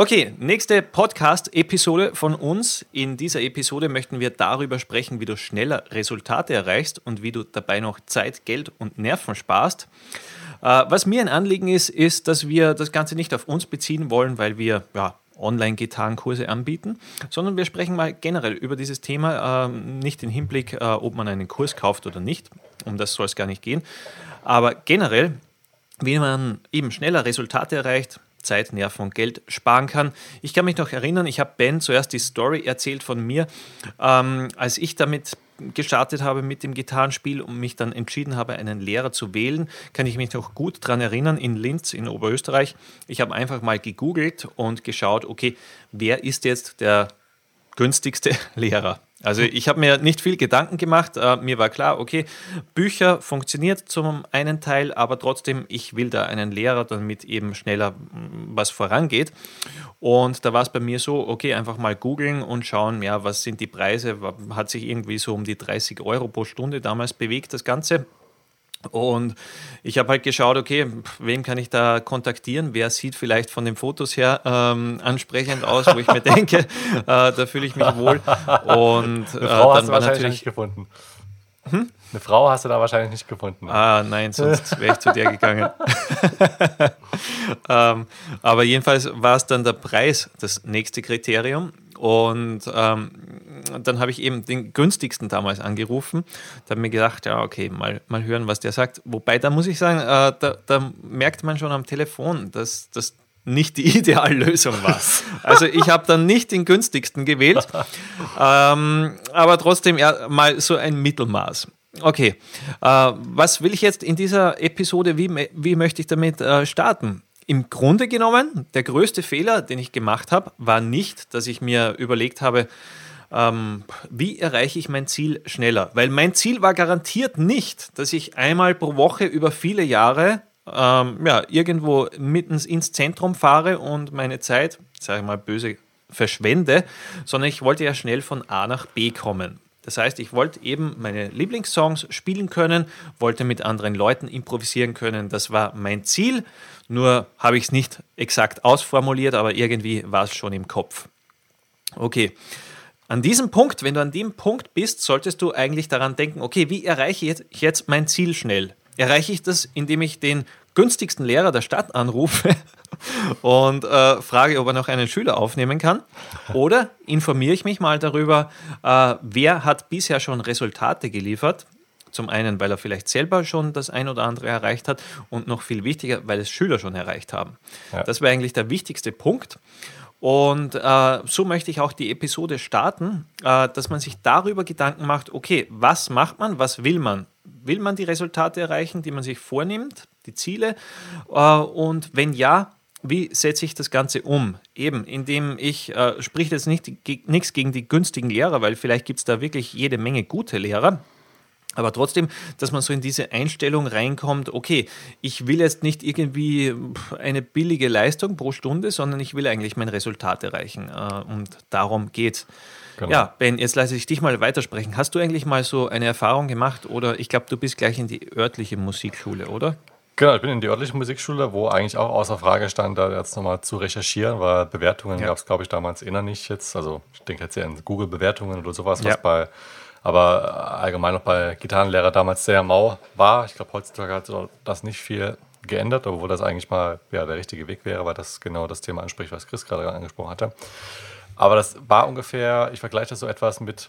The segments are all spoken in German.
Okay, nächste Podcast-Episode von uns. In dieser Episode möchten wir darüber sprechen, wie du schneller Resultate erreichst und wie du dabei noch Zeit, Geld und Nerven sparst. Äh, was mir ein Anliegen ist, ist, dass wir das Ganze nicht auf uns beziehen wollen, weil wir ja, Online-Gitarrenkurse anbieten, sondern wir sprechen mal generell über dieses Thema, äh, nicht im Hinblick, äh, ob man einen Kurs kauft oder nicht. Um das soll es gar nicht gehen. Aber generell, wie man eben schneller Resultate erreicht, Zeit, Nerven und Geld sparen kann. Ich kann mich noch erinnern, ich habe Ben zuerst die Story erzählt von mir, ähm, als ich damit gestartet habe mit dem Gitarrenspiel und mich dann entschieden habe, einen Lehrer zu wählen, kann ich mich noch gut daran erinnern, in Linz in Oberösterreich. Ich habe einfach mal gegoogelt und geschaut, okay, wer ist jetzt der günstigste Lehrer? Also ich habe mir nicht viel Gedanken gemacht. Äh, mir war klar, okay, Bücher funktioniert zum einen Teil, aber trotzdem, ich will da einen Lehrer, damit eben schneller mm, was vorangeht. Und da war es bei mir so, okay, einfach mal googeln und schauen, ja, was sind die Preise? Hat sich irgendwie so um die 30 Euro pro Stunde damals bewegt, das Ganze. Und ich habe halt geschaut, okay, wem kann ich da kontaktieren? Wer sieht vielleicht von den Fotos her ähm, ansprechend aus, wo ich mir denke, äh, da fühle ich mich wohl. Und äh, Eine Frau hast du wahrscheinlich nicht gefunden. Hm? Eine Frau hast du da wahrscheinlich nicht gefunden. Ah, nein, sonst wäre ich zu dir gegangen. ähm, aber jedenfalls war es dann der Preis das nächste Kriterium. Und ähm, dann habe ich eben den günstigsten damals angerufen. Da habe mir gedacht, ja, okay, mal, mal hören, was der sagt. Wobei, da muss ich sagen, äh, da, da, merkt man schon am Telefon, dass das nicht die Ideallösung war. Also ich habe dann nicht den günstigsten gewählt, ähm, aber trotzdem ja, mal so ein Mittelmaß. Okay, äh, was will ich jetzt in dieser Episode, wie, wie möchte ich damit äh, starten? Im Grunde genommen, der größte Fehler, den ich gemacht habe, war nicht, dass ich mir überlegt habe, ähm, wie erreiche ich mein Ziel schneller? Weil mein Ziel war garantiert nicht, dass ich einmal pro Woche über viele Jahre ähm, ja, irgendwo mittens ins Zentrum fahre und meine Zeit, sage ich mal böse, verschwende, sondern ich wollte ja schnell von A nach B kommen. Das heißt, ich wollte eben meine Lieblingssongs spielen können, wollte mit anderen Leuten improvisieren können. Das war mein Ziel. Nur habe ich es nicht exakt ausformuliert, aber irgendwie war es schon im Kopf. Okay. An diesem Punkt, wenn du an dem Punkt bist, solltest du eigentlich daran denken, okay, wie erreiche ich jetzt mein Ziel schnell? Erreiche ich das, indem ich den günstigsten Lehrer der Stadt anrufe und äh, frage, ob er noch einen Schüler aufnehmen kann? Oder informiere ich mich mal darüber, äh, wer hat bisher schon Resultate geliefert? Zum einen, weil er vielleicht selber schon das ein oder andere erreicht hat und noch viel wichtiger, weil es Schüler schon erreicht haben. Ja. Das wäre eigentlich der wichtigste Punkt. Und äh, so möchte ich auch die Episode starten, äh, dass man sich darüber Gedanken macht, okay, was macht man, was will man? Will man die Resultate erreichen, die man sich vornimmt, die Ziele? Äh, und wenn ja, wie setze ich das Ganze um? Eben, indem ich, äh, spricht jetzt nicht, nichts gegen die günstigen Lehrer, weil vielleicht gibt es da wirklich jede Menge gute Lehrer. Aber trotzdem, dass man so in diese Einstellung reinkommt, okay, ich will jetzt nicht irgendwie eine billige Leistung pro Stunde, sondern ich will eigentlich mein Resultat erreichen. Äh, und darum geht's. Genau. Ja, Ben, jetzt lasse ich dich mal weitersprechen. Hast du eigentlich mal so eine Erfahrung gemacht oder ich glaube, du bist gleich in die örtliche Musikschule, oder? Genau, ich bin in die örtliche Musikschule, wo eigentlich auch außer Frage stand, da jetzt nochmal zu recherchieren, weil Bewertungen ja. gab es, glaube ich, damals inner nicht jetzt. Also ich denke jetzt eher an Google-Bewertungen oder sowas, was ja. bei aber allgemein noch bei Gitarrenlehrer damals sehr mau war. Ich glaube, heutzutage hat das nicht viel geändert, obwohl das eigentlich mal ja, der richtige Weg wäre, weil das genau das Thema anspricht, was Chris gerade angesprochen hatte. Aber das war ungefähr, ich vergleiche das so etwas mit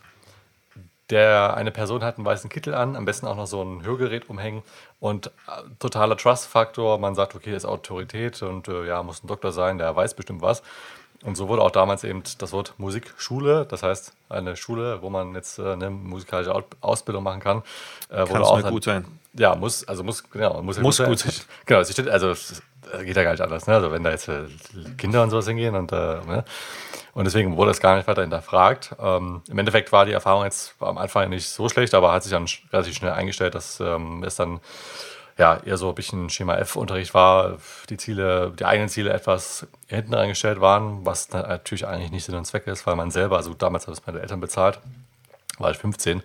der eine Person hat einen weißen Kittel an, am besten auch noch so ein Hörgerät umhängen und äh, totaler Trust-Faktor. Man sagt, okay, ist Autorität und äh, ja, muss ein Doktor sein, der weiß bestimmt was. Und so wurde auch damals eben das Wort Musikschule, das heißt eine Schule, wo man jetzt äh, eine musikalische Ausbildung machen kann. Äh, kann auch gut sein. Ja, muss, also muss, genau, muss, muss gut sein. Genau, es steht, also es geht ja gar nicht anders. Ne? Also wenn da jetzt äh, Kinder und sowas hingehen und, äh, ne? Und deswegen wurde das gar nicht weiter hinterfragt. Ähm, Im Endeffekt war die Erfahrung jetzt am Anfang nicht so schlecht, aber hat sich dann relativ schnell eingestellt, dass ähm, es dann ja, eher so ein bisschen Schema F-Unterricht war, die Ziele, die eigenen Ziele etwas hinten reingestellt waren, was natürlich eigentlich nicht Sinn und Zweck ist, weil man selber, also damals hat es meine Eltern bezahlt, war ich 15,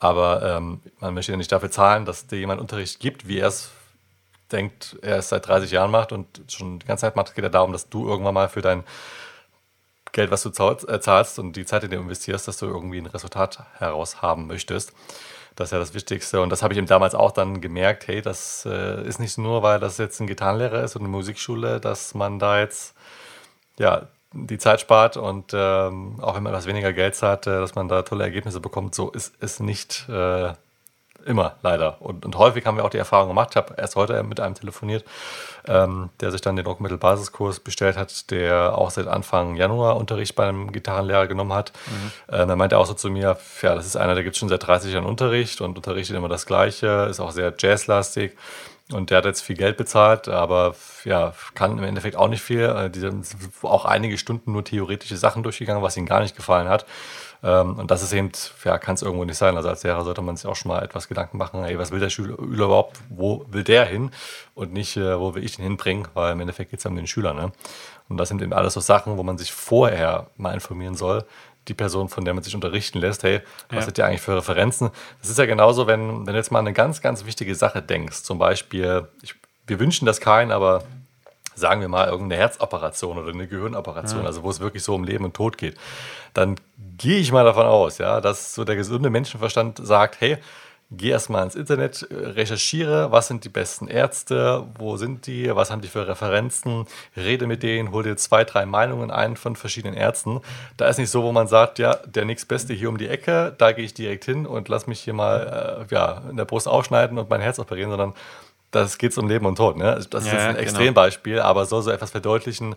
aber ähm, man möchte ja nicht dafür zahlen, dass dir jemand Unterricht gibt, wie er es denkt, er es seit 30 Jahren macht und schon die ganze Zeit macht, geht er darum, dass du irgendwann mal für dein Geld, was du äh, zahlst und die Zeit, in die du investierst, dass du irgendwie ein Resultat heraus haben möchtest. Das ist ja das Wichtigste. Und das habe ich ihm damals auch dann gemerkt, hey, das äh, ist nicht nur, weil das jetzt ein Gitarrenlehrer ist und eine Musikschule, dass man da jetzt ja, die Zeit spart und ähm, auch wenn man etwas weniger Geld zahlt, äh, dass man da tolle Ergebnisse bekommt. So ist es nicht äh, immer, leider. Und, und, häufig haben wir auch die Erfahrung gemacht. Ich habe erst heute mit einem telefoniert, ähm, der sich dann den Druckmittel-Basiskurs bestellt hat, der auch seit Anfang Januar Unterricht bei einem Gitarrenlehrer genommen hat. Mhm. Ähm, er meinte auch so zu mir, ja, das ist einer, der gibt schon seit 30 Jahren Unterricht und unterrichtet immer das Gleiche, ist auch sehr jazzlastig. Und der hat jetzt viel Geld bezahlt, aber ja, kann im Endeffekt auch nicht viel. Äh, die sind auch einige Stunden nur theoretische Sachen durchgegangen, was ihm gar nicht gefallen hat. Ähm, und das ist eben, ja, kann es irgendwo nicht sein. Also als Lehrer sollte man sich auch schon mal etwas Gedanken machen, ey, was will der Schüler überhaupt, wo will der hin und nicht, äh, wo will ich den hinbringen, weil im Endeffekt geht es ja um den Schüler. Ne? Und das sind eben alles so Sachen, wo man sich vorher mal informieren soll, die Person, von der man sich unterrichten lässt, hey, was ja. hat ihr eigentlich für Referenzen? Das ist ja genauso, wenn, wenn du jetzt mal eine ganz, ganz wichtige Sache denkst. Zum Beispiel, ich, wir wünschen das keinen, aber sagen wir mal irgendeine Herzoperation oder eine Gehirnoperation, ja. also wo es wirklich so um Leben und Tod geht, dann gehe ich mal davon aus, ja, dass so der gesunde Menschenverstand sagt, hey, geh erstmal ins Internet, recherchiere, was sind die besten Ärzte, wo sind die, was haben die für Referenzen, rede mit denen, hol dir zwei, drei Meinungen ein von verschiedenen Ärzten. Da ist nicht so, wo man sagt, ja, der nächstbeste hier um die Ecke, da gehe ich direkt hin und lass mich hier mal äh, ja, in der Brust aufschneiden und mein Herz operieren, sondern das geht um Leben und Tod. Ne? Das ist ja, ein genau. Extrembeispiel, aber soll so etwas verdeutlichen,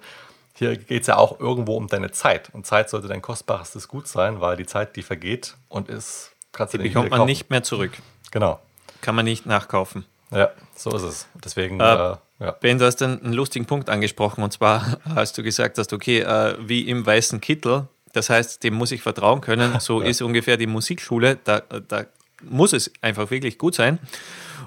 hier geht es ja auch irgendwo um deine Zeit. Und Zeit sollte dein kostbarstes Gut sein, weil die Zeit, die vergeht und ist Kannst die bekommt man nicht mehr zurück. Genau. Kann man nicht nachkaufen. Ja, so ist es. Deswegen. Äh, äh, ja. Ben, du hast einen, lustigen Punkt angesprochen und zwar hast du gesagt hast, okay, äh, wie im weißen Kittel, das heißt, dem muss ich vertrauen können. So ja. ist ungefähr die Musikschule. Da, da muss es einfach wirklich gut sein.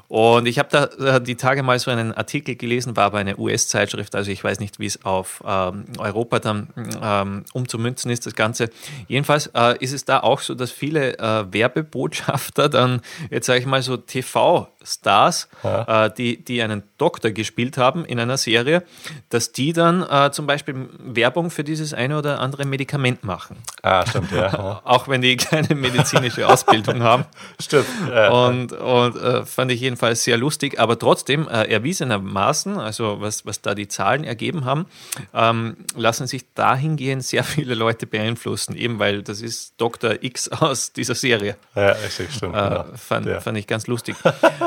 Und ich habe da äh, die Tage mal so einen Artikel gelesen, war aber eine US-Zeitschrift, also ich weiß nicht, wie es auf ähm, Europa dann ähm, umzumünzen ist, das Ganze. Jedenfalls äh, ist es da auch so, dass viele äh, Werbebotschafter dann, jetzt sage ich mal so TV-Stars, ja. äh, die, die einen Doktor gespielt haben in einer Serie, dass die dann äh, zum Beispiel Werbung für dieses eine oder andere Medikament machen. Ah, stimmt, ja. auch wenn die keine medizinische Ausbildung haben. Stimmt. Ja. Und, und äh, fand ich jedenfalls jedenfalls sehr lustig, aber trotzdem äh, erwiesenermaßen, also was, was da die Zahlen ergeben haben, ähm, lassen sich dahingehend sehr viele Leute beeinflussen, eben weil das ist Dr. X aus dieser Serie. Ja, richtig, stimmt. Äh, genau. fand, ja. fand ich ganz lustig.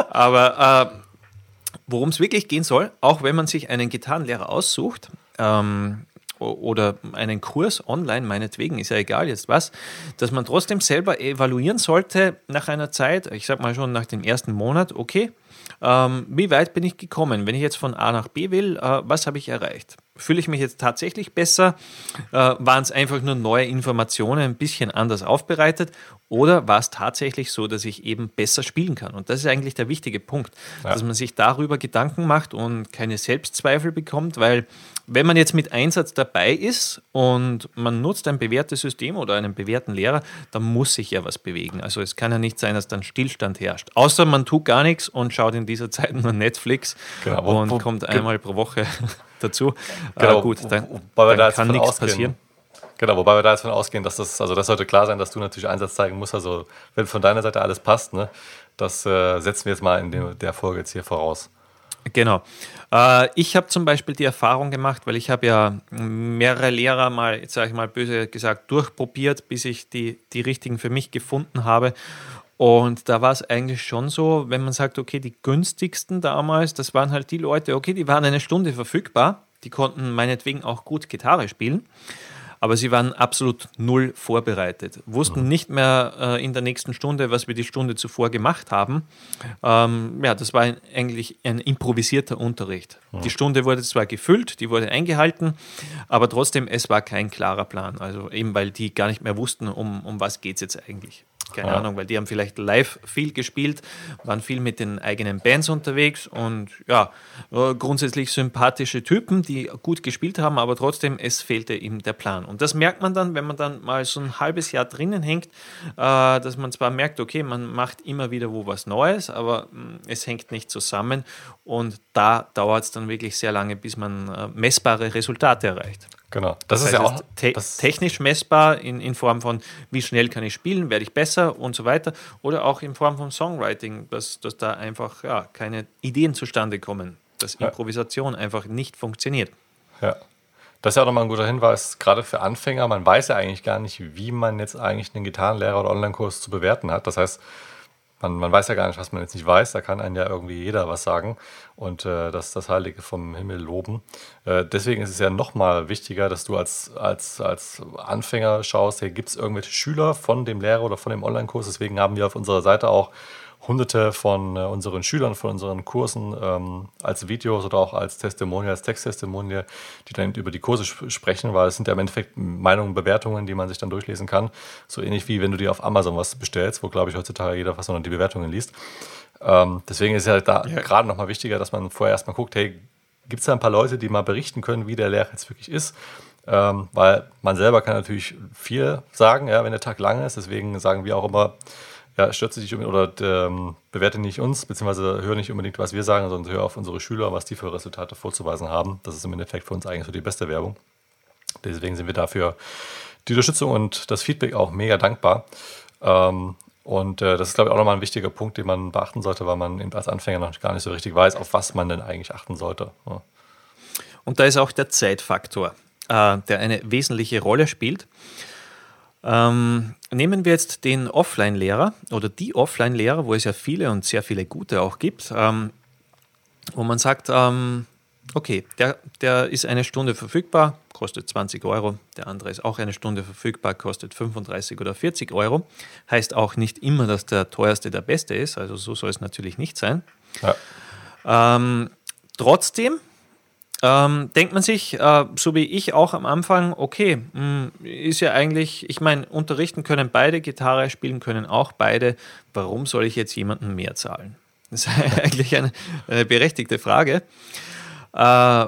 aber äh, worum es wirklich gehen soll, auch wenn man sich einen Gitarrenlehrer aussucht, ähm, oder einen Kurs online, meinetwegen, ist ja egal jetzt was, dass man trotzdem selber evaluieren sollte nach einer Zeit, ich sag mal schon nach dem ersten Monat, okay, ähm, wie weit bin ich gekommen? Wenn ich jetzt von A nach B will, äh, was habe ich erreicht? Fühle ich mich jetzt tatsächlich besser? Äh, waren es einfach nur neue Informationen, ein bisschen anders aufbereitet? Oder war es tatsächlich so, dass ich eben besser spielen kann? Und das ist eigentlich der wichtige Punkt, ja. dass man sich darüber Gedanken macht und keine Selbstzweifel bekommt, weil wenn man jetzt mit Einsatz dabei ist und man nutzt ein bewährtes System oder einen bewährten Lehrer, dann muss sich ja was bewegen. Also es kann ja nicht sein, dass dann Stillstand herrscht. Außer man tut gar nichts und schaut in dieser Zeit nur Netflix genau, und wo, kommt einmal pro Woche dazu. Genau, äh, gut, dann, dann da kann nichts ausgehen. passieren. Genau, wobei wir da jetzt von ausgehen, dass das, also das sollte klar sein, dass du natürlich Einsatz zeigen musst. Also wenn von deiner Seite alles passt, ne, das äh, setzen wir jetzt mal in der, der Folge jetzt hier voraus. Genau. Äh, ich habe zum Beispiel die Erfahrung gemacht, weil ich habe ja mehrere Lehrer mal, jetzt sage ich mal böse gesagt, durchprobiert, bis ich die, die richtigen für mich gefunden habe. Und da war es eigentlich schon so, wenn man sagt, okay, die günstigsten damals, das waren halt die Leute, okay, die waren eine Stunde verfügbar, die konnten meinetwegen auch gut Gitarre spielen aber sie waren absolut null vorbereitet, wussten nicht mehr äh, in der nächsten Stunde, was wir die Stunde zuvor gemacht haben. Ähm, ja, das war eigentlich ein improvisierter Unterricht. Die Stunde wurde zwar gefüllt, die wurde eingehalten, aber trotzdem, es war kein klarer Plan. Also eben, weil die gar nicht mehr wussten, um, um was geht es jetzt eigentlich. Keine ja. Ahnung, weil die haben vielleicht live viel gespielt, waren viel mit den eigenen Bands unterwegs und ja, äh, grundsätzlich sympathische Typen, die gut gespielt haben, aber trotzdem, es fehlte ihm der Plan. Und das merkt man dann, wenn man dann mal so ein halbes Jahr drinnen hängt, äh, dass man zwar merkt, okay, man macht immer wieder wo was Neues, aber mm, es hängt nicht zusammen und da dauert es dann wirklich sehr lange, bis man äh, messbare Resultate erreicht. Genau. Das, das ist ja auch te technisch messbar in, in Form von, wie schnell kann ich spielen, werde ich besser und so weiter. Oder auch in Form von Songwriting, dass, dass da einfach ja, keine Ideen zustande kommen, dass ja. Improvisation einfach nicht funktioniert. Ja. Das ist ja auch nochmal ein guter Hinweis, gerade für Anfänger. Man weiß ja eigentlich gar nicht, wie man jetzt eigentlich einen Gitarrenlehrer oder Online-Kurs zu bewerten hat. Das heißt, man, man weiß ja gar nicht, was man jetzt nicht weiß. Da kann einem ja irgendwie jeder was sagen und äh, das, das Heilige vom Himmel loben. Äh, deswegen ist es ja nochmal wichtiger, dass du als, als, als Anfänger schaust, hey, gibt es irgendwelche Schüler von dem Lehrer oder von dem Online-Kurs? Deswegen haben wir auf unserer Seite auch hunderte von äh, unseren Schülern, von unseren Kursen ähm, als Videos oder auch als Testimonial, als Texttestimonial, die dann über die Kurse sp sprechen, weil es sind ja im Endeffekt Meinungen, Bewertungen, die man sich dann durchlesen kann. So ähnlich wie wenn du dir auf Amazon was bestellst, wo glaube ich heutzutage jeder fast nur die Bewertungen liest. Ähm, deswegen ist es ja da ja. gerade nochmal wichtiger, dass man vorher erstmal guckt, hey, gibt es da ein paar Leute, die mal berichten können, wie der Lehrer jetzt wirklich ist? Ähm, weil man selber kann natürlich viel sagen, ja, wenn der Tag lang ist. Deswegen sagen wir auch immer, ja, stürze dich oder ähm, bewerte nicht uns, beziehungsweise höre nicht unbedingt, was wir sagen, sondern höre auf unsere Schüler, was die für Resultate vorzuweisen haben. Das ist im Endeffekt für uns eigentlich so die beste Werbung. Deswegen sind wir dafür die Unterstützung und das Feedback auch mega dankbar. Ähm, und äh, das ist, glaube ich, auch nochmal ein wichtiger Punkt, den man beachten sollte, weil man als Anfänger noch gar nicht so richtig weiß, auf was man denn eigentlich achten sollte. Ja. Und da ist auch der Zeitfaktor, äh, der eine wesentliche Rolle spielt. Ähm, nehmen wir jetzt den Offline-Lehrer oder die Offline-Lehrer, wo es ja viele und sehr viele gute auch gibt, ähm, wo man sagt, ähm, okay, der, der ist eine Stunde verfügbar, kostet 20 Euro, der andere ist auch eine Stunde verfügbar, kostet 35 oder 40 Euro. Heißt auch nicht immer, dass der teuerste der beste ist, also so soll es natürlich nicht sein. Ja. Ähm, trotzdem ähm, denkt man sich, äh, so wie ich auch am Anfang, okay, mh, hm, ist ja eigentlich, ich meine, unterrichten können beide, Gitarre spielen können auch beide, warum soll ich jetzt jemandem mehr zahlen? Das ist eigentlich eine, eine berechtigte Frage. Äh,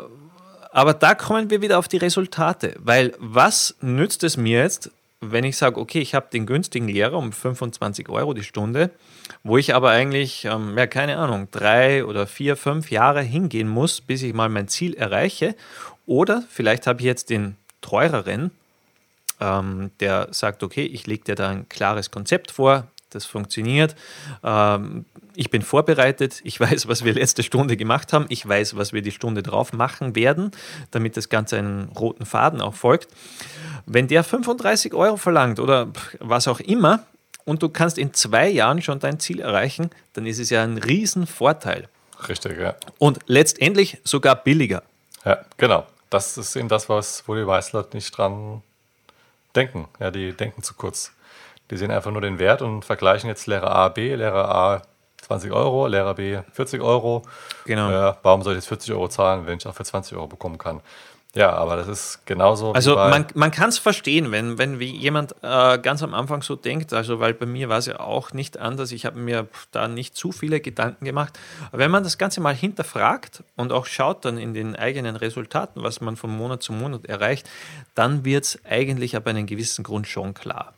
aber da kommen wir wieder auf die Resultate, weil was nützt es mir jetzt, wenn ich sage, okay, ich habe den günstigen Lehrer um 25 Euro die Stunde, wo ich aber eigentlich, ähm, ja, keine Ahnung, drei oder vier, fünf Jahre hingehen muss, bis ich mal mein Ziel erreiche. Oder vielleicht habe ich jetzt den teureren, ähm, der sagt, okay, ich lege dir da ein klares Konzept vor, das funktioniert. Ähm, ich bin vorbereitet, ich weiß, was wir letzte Stunde gemacht haben, ich weiß, was wir die Stunde drauf machen werden, damit das Ganze einen roten Faden auch folgt. Wenn der 35 Euro verlangt oder was auch immer, und du kannst in zwei Jahren schon dein Ziel erreichen, dann ist es ja ein Riesenvorteil. Richtig, ja. Und letztendlich sogar billiger. Ja, genau. Das ist eben das, was, wo die Weißler nicht dran denken. Ja, die denken zu kurz. Die sehen einfach nur den Wert und vergleichen jetzt Lehrer A, B, Lehrer A 20 Euro, Lehrer B 40 Euro. Genau. Ja, warum soll ich jetzt 40 Euro zahlen, wenn ich auch für 20 Euro bekommen kann? Ja, aber das ist genauso. Also man, man kann es verstehen, wenn, wenn jemand äh, ganz am Anfang so denkt, also weil bei mir war es ja auch nicht anders, ich habe mir da nicht zu viele Gedanken gemacht. Aber wenn man das Ganze mal hinterfragt und auch schaut dann in den eigenen Resultaten, was man von Monat zu Monat erreicht, dann wird es eigentlich ab einem gewissen Grund schon klar.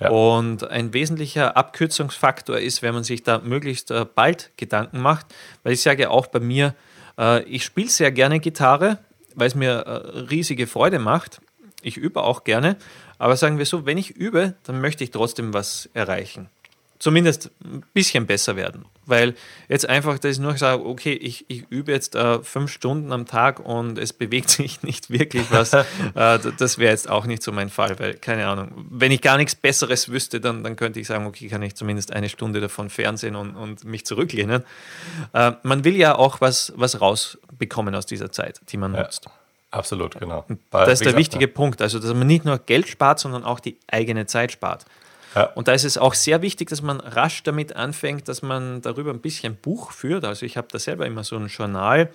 Ja. Und ein wesentlicher Abkürzungsfaktor ist, wenn man sich da möglichst äh, bald Gedanken macht, weil ich sage auch bei mir, äh, ich spiele sehr gerne Gitarre, weil es mir äh, riesige Freude macht. Ich übe auch gerne, aber sagen wir so, wenn ich übe, dann möchte ich trotzdem was erreichen. Zumindest ein bisschen besser werden. Weil jetzt einfach, dass ich nur sage, okay, ich, ich übe jetzt äh, fünf Stunden am Tag und es bewegt sich nicht wirklich was, äh, das wäre jetzt auch nicht so mein Fall, weil, keine Ahnung, wenn ich gar nichts Besseres wüsste, dann, dann könnte ich sagen, okay, kann ich zumindest eine Stunde davon fernsehen und, und mich zurücklehnen. Äh, man will ja auch was, was rausbekommen aus dieser Zeit, die man ja. nutzt. Absolut, genau. Weil, das ist der gesagt, wichtige ja. Punkt. Also, dass man nicht nur Geld spart, sondern auch die eigene Zeit spart. Ja. Und da ist es auch sehr wichtig, dass man rasch damit anfängt, dass man darüber ein bisschen Buch führt. Also ich habe da selber immer so ein Journal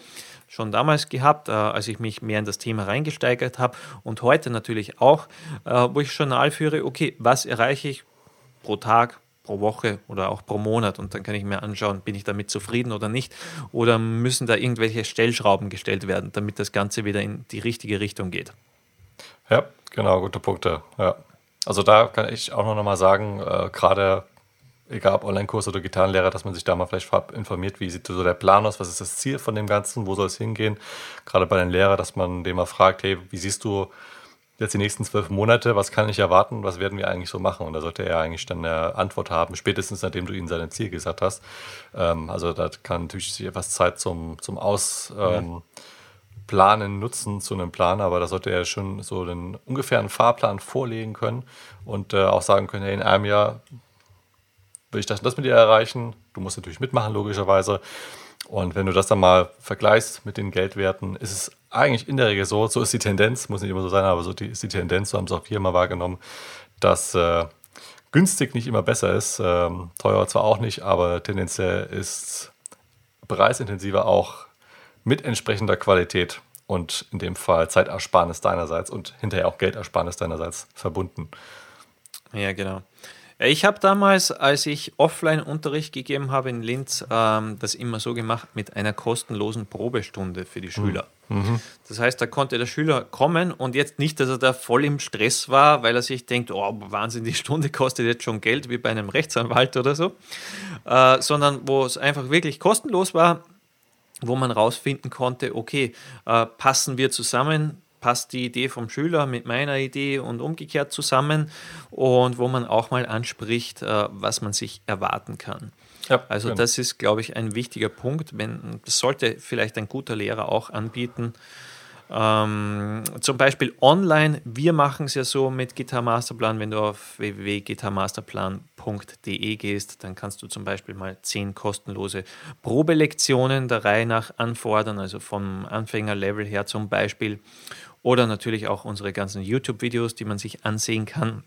schon damals gehabt, äh, als ich mich mehr in das Thema reingesteigert habe und heute natürlich auch, äh, wo ich Journal führe, okay, was erreiche ich pro Tag, pro Woche oder auch pro Monat und dann kann ich mir anschauen, bin ich damit zufrieden oder nicht oder müssen da irgendwelche Stellschrauben gestellt werden, damit das Ganze wieder in die richtige Richtung geht. Ja, genau, gute Punkte. Ja. Also da kann ich auch noch mal sagen, äh, gerade egal ob Online-Kurs oder Gitarrenlehrer, dass man sich da mal vielleicht informiert, wie sieht so der Plan aus, was ist das Ziel von dem Ganzen, wo soll es hingehen. Gerade bei den Lehrern, dass man den mal fragt, hey, wie siehst du jetzt die nächsten zwölf Monate, was kann ich erwarten, was werden wir eigentlich so machen? Und da sollte er eigentlich dann eine Antwort haben, spätestens nachdem du ihm sein Ziel gesagt hast. Ähm, also da kann natürlich sich etwas Zeit zum, zum Ausplanen ähm, nutzen zu einem Plan, aber da sollte er schon so einen ungefähren Fahrplan vorlegen können und äh, auch sagen können, hey, in einem Jahr will ich das und das mit dir erreichen. Du musst natürlich mitmachen, logischerweise. Und wenn du das dann mal vergleichst mit den Geldwerten, ist es eigentlich in der Regel so, so ist die Tendenz, muss nicht immer so sein, aber so die, ist die Tendenz, so haben es auch hier mal wahrgenommen, dass äh, günstig nicht immer besser ist. Ähm, teuer zwar auch nicht, aber tendenziell ist preisintensiver auch mit entsprechender Qualität und in dem Fall Zeitersparnis deinerseits und hinterher auch Geldersparnis deinerseits verbunden. Ja, genau. Ich habe damals, als ich Offline-Unterricht gegeben habe in Linz, ähm, das immer so gemacht mit einer kostenlosen Probestunde für die hm. Schüler. Mhm. Das heißt, da konnte der Schüler kommen und jetzt nicht, dass er da voll im Stress war, weil er sich denkt, oh Wahnsinn, die Stunde kostet jetzt schon Geld wie bei einem Rechtsanwalt oder so, äh, sondern wo es einfach wirklich kostenlos war, wo man rausfinden konnte, okay, äh, passen wir zusammen, passt die Idee vom Schüler mit meiner Idee und umgekehrt zusammen und wo man auch mal anspricht, äh, was man sich erwarten kann. Ja, also genau. das ist, glaube ich, ein wichtiger Punkt. Wenn, das sollte vielleicht ein guter Lehrer auch anbieten, ähm, zum Beispiel online, wir machen es ja so mit Gitarre Masterplan, wenn du auf www.gitarmasterplan.de gehst, dann kannst du zum Beispiel mal zehn kostenlose Probelektionen der Reihe nach anfordern, also vom Anfängerlevel her zum Beispiel. Oder natürlich auch unsere ganzen YouTube-Videos, die man sich ansehen kann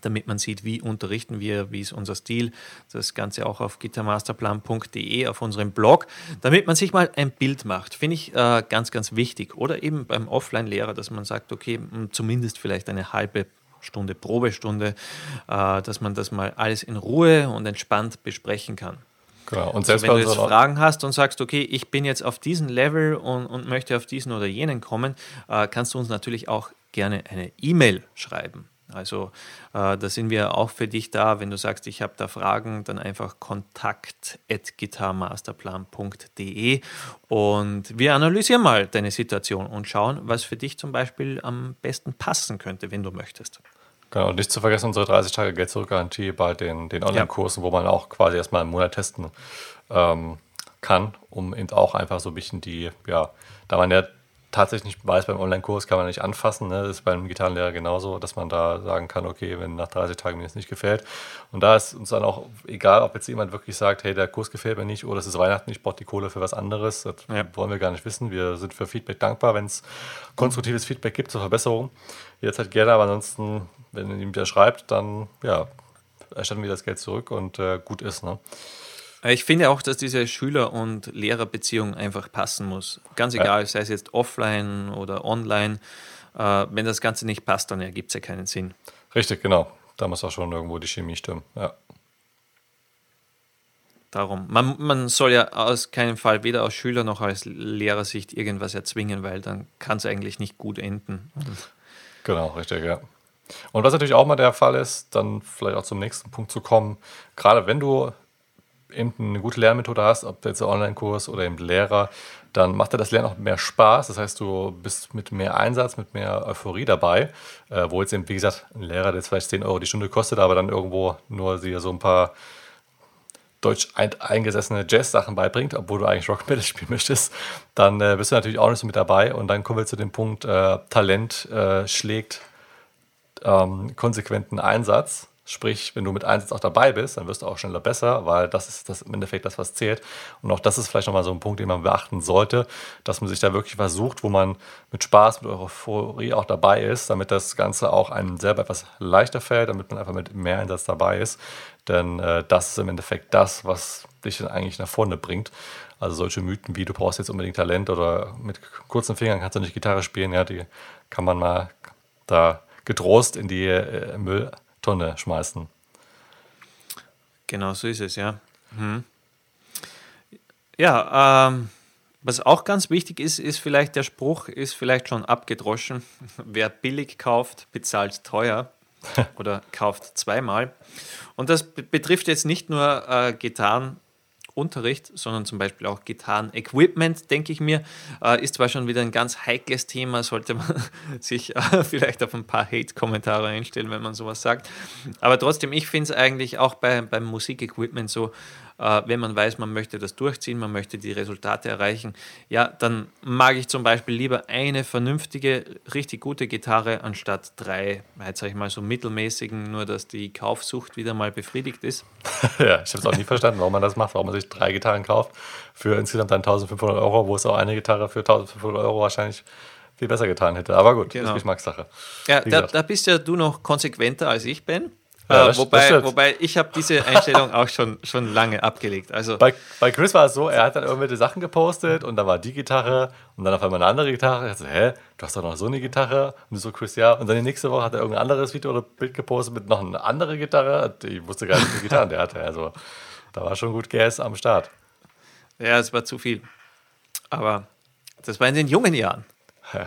damit man sieht, wie unterrichten wir, wie ist unser Stil. Das Ganze auch auf gitarmasterplan.de auf unserem Blog, damit man sich mal ein Bild macht. Finde ich äh, ganz, ganz wichtig. Oder eben beim Offline-Lehrer, dass man sagt, okay, zumindest vielleicht eine halbe Stunde, Probestunde, äh, dass man das mal alles in Ruhe und entspannt besprechen kann. Genau. Und selbst also wenn du jetzt Fragen hast und sagst, okay, ich bin jetzt auf diesem Level und, und möchte auf diesen oder jenen kommen, äh, kannst du uns natürlich auch gerne eine E-Mail schreiben. Also äh, da sind wir auch für dich da. Wenn du sagst, ich habe da Fragen, dann einfach kontakt.gitarmasterplan.de und wir analysieren mal deine Situation und schauen, was für dich zum Beispiel am besten passen könnte, wenn du möchtest. Genau, und nicht zu vergessen unsere 30 Tage Geld zurückgarantie bei den, den Online-Kursen, ja. wo man auch quasi erstmal einen Monat testen ähm, kann, um eben auch einfach so ein bisschen die, ja, da man ja tatsächlich nicht weiß, beim Online-Kurs kann man nicht anfassen. Ne? Das ist beim Gitarrenlehrer genauso, dass man da sagen kann, okay, wenn nach 30 Tagen mir das nicht gefällt. Und da ist uns dann auch egal, ob jetzt jemand wirklich sagt, hey, der Kurs gefällt mir nicht oder es ist Weihnachten, ich brauche die Kohle für was anderes. Das ja. wollen wir gar nicht wissen. Wir sind für Feedback dankbar, wenn es konstruktives Feedback gibt zur Verbesserung. Jederzeit gerne, aber ansonsten, wenn ihr ihm der schreibt, dann ja, erstatten wir das Geld zurück und äh, gut ist. Ne? Äh, ich finde auch, dass diese Schüler- und Lehrerbeziehung einfach passen muss. Ganz egal, ja. sei es jetzt offline oder online. Äh, wenn das Ganze nicht passt, dann ergibt es ja keinen Sinn. Richtig, genau. Da muss auch schon irgendwo die Chemie stimmen. Ja. Darum. Man, man soll ja aus keinem Fall weder aus Schüler- noch aus Lehrersicht irgendwas erzwingen, weil dann kann es eigentlich nicht gut enden. Genau, richtig, ja. Und was natürlich auch mal der Fall ist, dann vielleicht auch zum nächsten Punkt zu kommen, gerade wenn du eben eine gute Lernmethode hast, ob jetzt ein Online-Kurs oder eben Lehrer, dann macht dir das Lernen auch mehr Spaß. Das heißt, du bist mit mehr Einsatz, mit mehr Euphorie dabei. Äh, wo jetzt eben, wie gesagt, ein Lehrer, der vielleicht 10 Euro die Stunde kostet, aber dann irgendwo nur dir so ein paar deutsch eingesessene Jazz-Sachen beibringt, obwohl du eigentlich Rock Metal spielen möchtest, dann äh, bist du natürlich auch nicht so mit dabei. Und dann kommen wir zu dem Punkt, äh, Talent äh, schlägt ähm, konsequenten Einsatz. Sprich, wenn du mit Einsatz auch dabei bist, dann wirst du auch schneller besser, weil das ist das im Endeffekt das, was zählt. Und auch das ist vielleicht nochmal so ein Punkt, den man beachten sollte, dass man sich da wirklich versucht, wo man mit Spaß, mit Euphorie auch dabei ist, damit das Ganze auch einem selber etwas leichter fällt, damit man einfach mit mehr Einsatz dabei ist. Denn äh, das ist im Endeffekt das, was dich dann eigentlich nach vorne bringt. Also solche Mythen wie du brauchst jetzt unbedingt Talent oder mit kurzen Fingern kannst du nicht Gitarre spielen, ja, die kann man mal da getrost in die äh, Müll Tonne schmeißen. Genau, so ist es, ja. Hm. Ja, ähm, was auch ganz wichtig ist, ist vielleicht der Spruch, ist vielleicht schon abgedroschen. Wer billig kauft, bezahlt teuer oder kauft zweimal. Und das betrifft jetzt nicht nur äh, Gitarren Unterricht, sondern zum Beispiel auch Gitarren-Equipment, denke ich mir. Äh, ist zwar schon wieder ein ganz heikles Thema, sollte man sich äh, vielleicht auf ein paar Hate-Kommentare einstellen, wenn man sowas sagt. Aber trotzdem, ich finde es eigentlich auch bei, beim Musikequipment so, äh, wenn man weiß, man möchte das durchziehen, man möchte die Resultate erreichen, ja, dann mag ich zum Beispiel lieber eine vernünftige, richtig gute Gitarre anstatt drei, jetzt sage ich mal so mittelmäßigen, nur dass die Kaufsucht wieder mal befriedigt ist. ja, ich habe es auch nie verstanden, warum man das macht, warum man sich drei Gitarren kauft für insgesamt dann 1500 Euro, wo es auch eine Gitarre für 1500 Euro wahrscheinlich viel besser getan hätte. Aber gut, genau. ist Geschmackssache. Ja, da, da, bist ja du noch konsequenter als ich bin. Ja, das, wobei, das wobei ich habe diese Einstellung auch schon, schon lange abgelegt. Also bei, bei Chris war es so, er hat dann irgendwelche Sachen gepostet und da war die Gitarre und dann auf einmal eine andere Gitarre. Ich dachte, hä, du hast doch noch so eine Gitarre? Und so, Chris, ja. Und dann die nächste Woche hat er irgendein anderes Video oder Bild gepostet mit noch eine andere Gitarre. Ich wusste gar nicht, wie viele Gitarren der hatte. Also da war schon gut Gas am Start. Ja, es war zu viel. Aber das war in den jungen Jahren. Ja.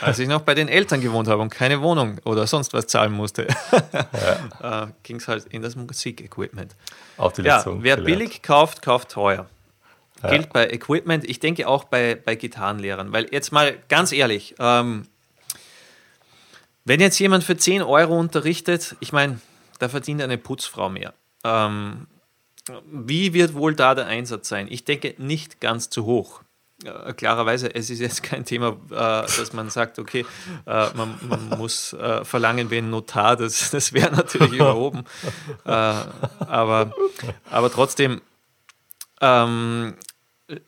Als ich noch bei den Eltern gewohnt habe und keine Wohnung oder sonst was zahlen musste, ja. äh, ging es halt in das Musikequipment. Auf die ja, wer gelernt. billig kauft, kauft teuer. Ja. Gilt bei Equipment, ich denke auch bei, bei Gitarrenlehrern, weil jetzt mal ganz ehrlich, ähm, wenn jetzt jemand für 10 Euro unterrichtet, ich meine, da verdient eine Putzfrau mehr. Ähm, wie wird wohl da der Einsatz sein? Ich denke nicht ganz zu hoch klarerweise, es ist jetzt kein Thema, äh, dass man sagt, okay, äh, man, man, muss äh, verlangen wie ein Notar, das, das wäre natürlich überhoben. Äh, aber, aber trotzdem ähm,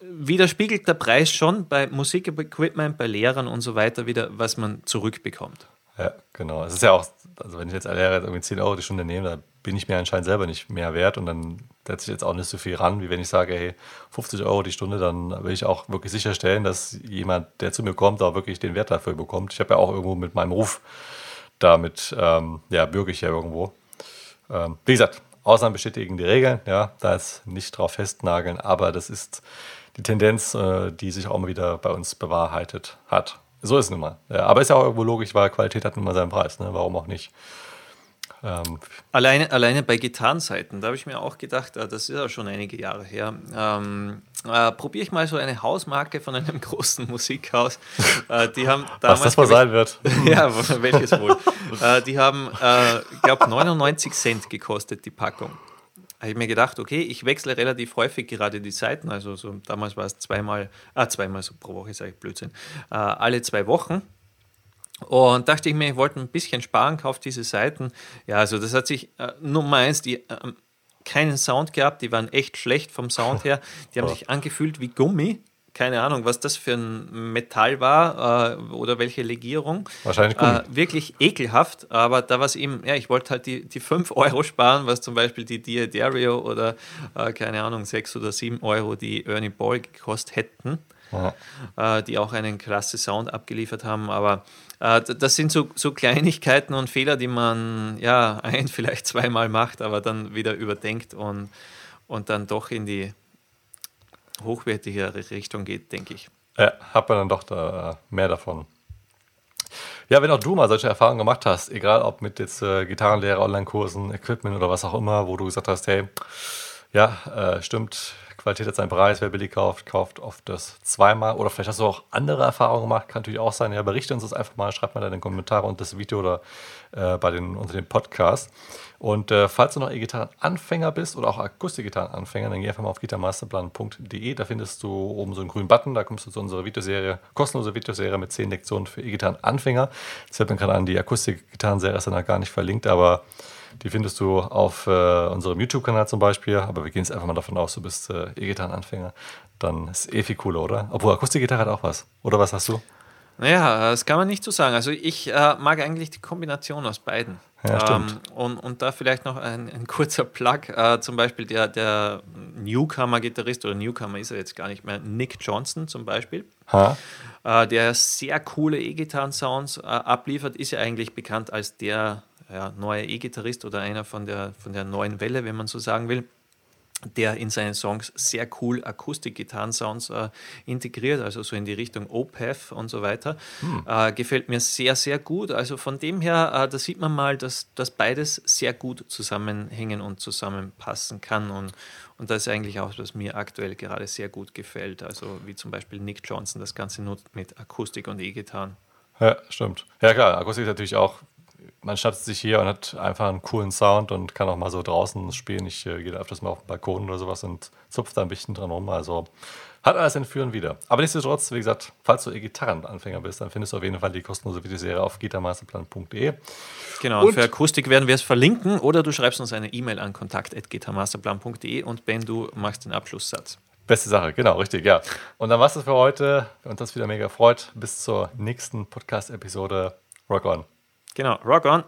widerspiegelt der Preis schon bei Musikequipment, bei Lehrern und so weiter wieder, was man zurückbekommt. Ja, genau. Es ist ja auch, also wenn ich jetzt alle Lehrer irgendwie 10 Euro die Stunde nehme, da bin ich mir anscheinend selber nicht mehr wert und dann setze ich jetzt auch nicht so viel ran, wie wenn ich sage, hey, 50 Euro die Stunde, dann will ich auch wirklich sicherstellen, dass jemand, der zu mir kommt, auch wirklich den Wert dafür bekommt. Ich habe ja auch irgendwo mit meinem Ruf damit, ähm, ja, bürge ich ja irgendwo. Ähm, wie gesagt, Ausnahmen bestätigen die Regeln, ja, da ist nicht drauf festnageln, aber das ist die Tendenz, äh, die sich auch mal wieder bei uns bewahrheitet hat. So ist es nun mal. Ja, aber ist ja auch irgendwo logisch, weil Qualität hat nun mal seinen Preis, ne? warum auch nicht. Ähm, alleine, alleine bei Gitarrenseiten, da habe ich mir auch gedacht, äh, das ist ja schon einige Jahre her, ähm, äh, probiere ich mal so eine Hausmarke von einem großen Musikhaus. Äh, die haben damals, Was das mal sein wird. ja, welches wohl. äh, die haben, ich glaube, 99 Cent gekostet, die Packung. Habe ich mir gedacht, okay, ich wechsle relativ häufig gerade die Seiten, also so, damals war es zweimal, ah, zweimal so pro Woche, sage ich Blödsinn, äh, alle zwei Wochen und dachte ich mir, ich wollte ein bisschen sparen, kaufe diese Seiten. Ja, also das hat sich äh, Nummer eins, die äh, keinen Sound gehabt, die waren echt schlecht vom Sound her. Die haben sich angefühlt wie Gummi. Keine Ahnung, was das für ein Metall war äh, oder welche Legierung. Wahrscheinlich Gummi. Äh, wirklich ekelhaft, aber da war es eben, ja, ich wollte halt die, die 5 Euro sparen, was zum Beispiel die Diadario oder äh, keine Ahnung, 6 oder 7 Euro die Ernie Ball gekostet hätten. Äh, die auch einen klasse Sound abgeliefert haben. Aber äh, das sind so, so Kleinigkeiten und Fehler, die man ja ein, vielleicht zweimal macht, aber dann wieder überdenkt und, und dann doch in die hochwertigere Richtung geht, denke ich. Ja, hat man dann doch da mehr davon. Ja, wenn auch du mal solche Erfahrungen gemacht hast, egal ob mit jetzt äh, Gitarrenlehrer, Online-Kursen, Equipment oder was auch immer, wo du gesagt hast, hey, ja, äh, stimmt, Qualität hat seinen Preis, wer billig kauft, kauft oft das zweimal. Oder vielleicht hast du auch andere Erfahrungen gemacht, kann natürlich auch sein. Ja, berichte uns das einfach mal, schreib mal deine Kommentare unter das Video oder äh, bei den, unter dem Podcast. Und äh, falls du noch E-Gitarren-Anfänger bist oder auch Akustik-Gitarren-Anfänger, dann geh einfach mal auf gitarmasterplan.de. Da findest du oben so einen grünen Button. Da kommst du zu unserer Videoserie, kostenlose Videoserie mit 10 Lektionen für E-Gitarren-Anfänger. Das fällt mir gerade an, die Akustik-Gitarren-Serie ist dann gar nicht verlinkt, aber die findest du auf äh, unserem YouTube-Kanal zum Beispiel. Aber wir gehen jetzt einfach mal davon aus, du bist äh, E-Gitarren-Anfänger. Dann ist eh viel cooler, oder? Obwohl Akustikgitarre hat auch was. Oder was hast du? Naja, das kann man nicht so sagen. Also ich äh, mag eigentlich die Kombination aus beiden. Ja, stimmt. Ähm, und, und da vielleicht noch ein, ein kurzer Plug. Äh, zum Beispiel der, der Newcomer-Gitarrist, oder Newcomer ist er jetzt gar nicht mehr, Nick Johnson zum Beispiel. Äh, der sehr coole E-Gitarren-Sounds äh, abliefert, ist ja eigentlich bekannt als der ja, neuer E-Gitarrist oder einer von der, von der neuen Welle, wenn man so sagen will der in seinen Songs sehr cool Akustik-Gitarren-Sounds äh, integriert, also so in die Richtung OPEF und so weiter. Hm. Äh, gefällt mir sehr, sehr gut. Also von dem her, äh, da sieht man mal, dass, dass beides sehr gut zusammenhängen und zusammenpassen kann. Und, und das ist eigentlich auch, was mir aktuell gerade sehr gut gefällt. Also wie zum Beispiel Nick Johnson das Ganze nutzt mit Akustik und E-Gitarren. Ja, stimmt. Ja klar, Akustik ist natürlich auch man schnappt sich hier und hat einfach einen coolen Sound und kann auch mal so draußen spielen. Ich äh, gehe öfters mal auf den Balkon oder sowas und zupfe da ein bisschen dran rum. Also hat alles ein Führen wieder. Aber nichtsdestotrotz, wie gesagt, falls du E-Gitarrenanfänger bist, dann findest du auf jeden Fall die kostenlose Videoserie auf gitarmasterplan.de. Genau, und, und für Akustik werden wir es verlinken oder du schreibst uns eine E-Mail an kontakt.gitarmasterplan.de und Ben, du machst den Abschlusssatz. Beste Sache, genau, richtig, ja. Und dann war es das für heute. Wir uns das wieder mega freut. Bis zur nächsten Podcast-Episode. Rock on. Genau, rock on.